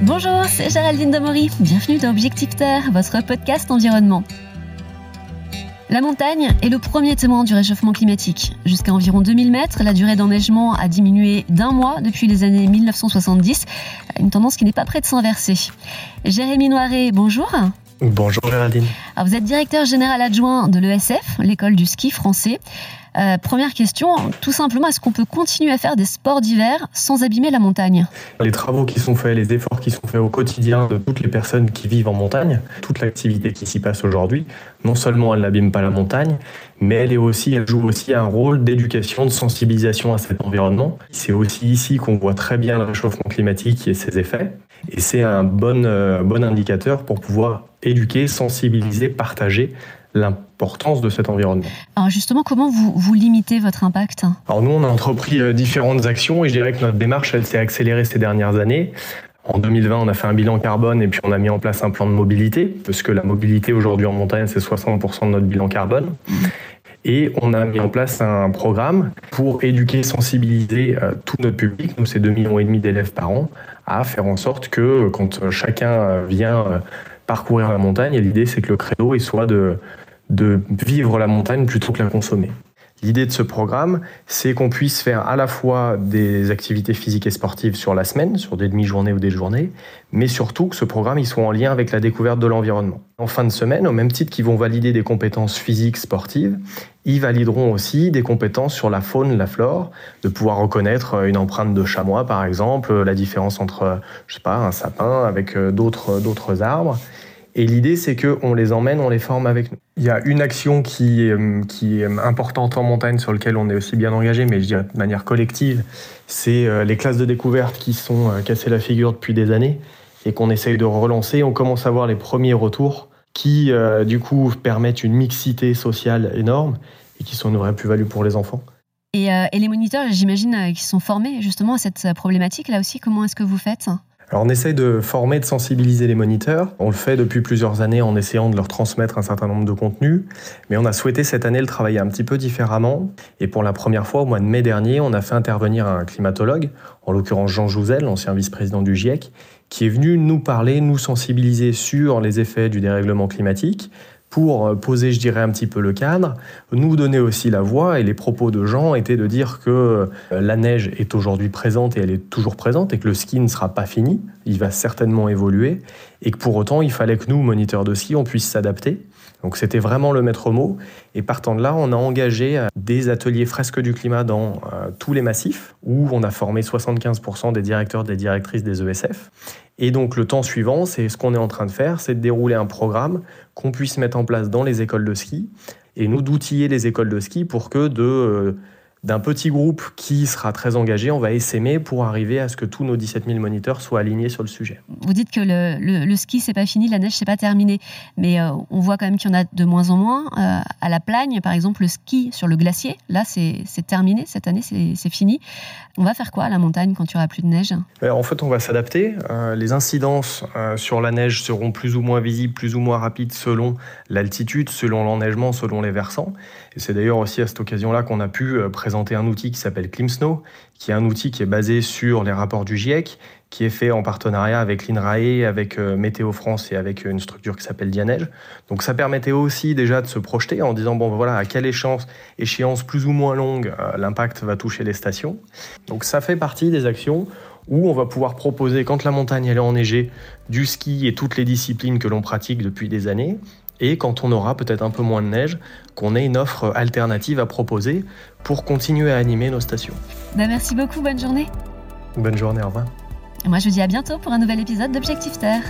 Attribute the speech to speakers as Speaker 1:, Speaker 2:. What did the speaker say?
Speaker 1: Bonjour, c'est Géraldine Demory. Bienvenue dans Objectif Terre, votre podcast environnement. La montagne est le premier témoin du réchauffement climatique. Jusqu'à environ 2000 mètres, la durée d'enneigement a diminué d'un mois depuis les années 1970, une tendance qui n'est pas prête de s'inverser. Jérémy Noiret, bonjour.
Speaker 2: Bonjour Géraldine.
Speaker 1: vous êtes directeur général adjoint de l'ESF, l'école du ski français. Euh, première question, tout simplement, est-ce qu'on peut continuer à faire des sports d'hiver sans abîmer la montagne?
Speaker 2: Les travaux qui sont faits, les efforts qui sont faits au quotidien de toutes les personnes qui vivent en montagne, toute l'activité qui s'y passe aujourd'hui, non seulement elle n'abîme pas la montagne, mais elle, est aussi, elle joue aussi un rôle d'éducation, de sensibilisation à cet environnement. C'est aussi ici qu'on voit très bien le réchauffement climatique et ses effets. Et c'est un bon, euh, bon indicateur pour pouvoir éduquer, sensibiliser, partager l'importance de cet environnement.
Speaker 1: Alors justement, comment vous, vous limitez votre impact?
Speaker 2: Alors nous, on a entrepris euh, différentes actions et je dirais que notre démarche, elle s'est accélérée ces dernières années. En 2020, on a fait un bilan carbone et puis on a mis en place un plan de mobilité, parce que la mobilité aujourd'hui en montagne, c'est 60% de notre bilan carbone. Et on a mis en place un programme pour éduquer, sensibiliser euh, tout notre public, nous c'est 2,5 millions d'élèves par an, à faire en sorte que quand chacun vient euh, parcourir la montagne, l'idée c'est que le credo il soit de de vivre la montagne plutôt que la consommer. L'idée de ce programme, c'est qu'on puisse faire à la fois des activités physiques et sportives sur la semaine, sur des demi-journées ou des journées, mais surtout que ce programme il soit en lien avec la découverte de l'environnement. En fin de semaine, au même titre qu'ils vont valider des compétences physiques sportives, ils valideront aussi des compétences sur la faune, la flore, de pouvoir reconnaître une empreinte de chamois par exemple, la différence entre je sais pas un sapin avec euh, d'autres arbres et l'idée, c'est qu'on les emmène, on les forme avec nous. Il y a une action qui, qui est importante en montagne sur laquelle on est aussi bien engagé, mais je dirais de manière collective, c'est euh, les classes de découverte qui sont euh, cassées la figure depuis des années et qu'on essaye de relancer. On commence à voir les premiers retours qui, euh, du coup, permettent une mixité sociale énorme et qui sont une vraie plus-value pour les enfants.
Speaker 1: Et, et les moniteurs, j'imagine, qui sont formés justement à cette problématique, là aussi, comment est-ce que vous faites?
Speaker 2: On essaye de former, de sensibiliser les moniteurs. On le fait depuis plusieurs années en essayant de leur transmettre un certain nombre de contenus, mais on a souhaité cette année le travailler un petit peu différemment. Et pour la première fois, au mois de mai dernier, on a fait intervenir un climatologue, en l'occurrence Jean Jouzel, l'ancien vice-président du GIEC, qui est venu nous parler, nous sensibiliser sur les effets du dérèglement climatique, pour euh, poser, je dirais, un petit peu le cadre, nous donner aussi la voix. Et les propos de Jean étaient de dire que euh, la neige est aujourd'hui présente et elle est toujours présente et que le ski ne sera pas fini, il va certainement évoluer et que pour autant, il fallait que nous, moniteurs de ski, on puisse s'adapter. Donc c'était vraiment le maître mot. Et partant de là, on a engagé euh, des ateliers fresques du climat dans tous les massifs, où on a formé 75% des directeurs, des directrices des ESF. Et donc le temps suivant, c'est ce qu'on est en train de faire, c'est de dérouler un programme qu'on puisse mettre en place dans les écoles de ski et nous d'outiller les écoles de ski pour que de euh, d'un petit groupe qui sera très engagé, on va essaimer pour arriver à ce que tous nos 17 000 moniteurs soient alignés sur le sujet.
Speaker 1: Vous dites que le, le, ski, c'est pas fini, la neige, c'est pas terminé. Mais euh, on voit quand même qu'il y en a de moins en moins. Euh, à la Plagne, par exemple, le ski sur le glacier, là, c'est terminé. Cette année, c'est fini. On va faire quoi à la montagne quand il n'y aura plus de neige?
Speaker 2: En fait, on va s'adapter. Euh, les incidences sur la neige seront plus ou moins visibles, plus ou moins rapides selon l'altitude, selon l'enneigement, selon les versants. Et c'est d'ailleurs aussi à cette occasion-là qu'on a pu présenter présenter un outil qui s'appelle ClimSnow, qui est un outil qui est basé sur les rapports du GIEC, qui est fait en partenariat avec l'INRAE, avec euh, Météo France et avec une structure qui s'appelle Dianeige. Donc ça permettait aussi déjà de se projeter en disant, bon voilà, à quelle échéance, échéance plus ou moins longue, euh, l'impact va toucher les stations. Donc ça fait partie des actions où on va pouvoir proposer, quand la montagne elle est enneigée, du ski et toutes les disciplines que l'on pratique depuis des années, et quand on aura peut-être un peu moins de neige, qu'on ait une offre alternative à proposer pour continuer à animer nos stations.
Speaker 1: Bah, merci beaucoup, bonne journée.
Speaker 2: Bonne journée, au revoir.
Speaker 1: moi je vous dis à bientôt pour un nouvel épisode d'Objectif Terre.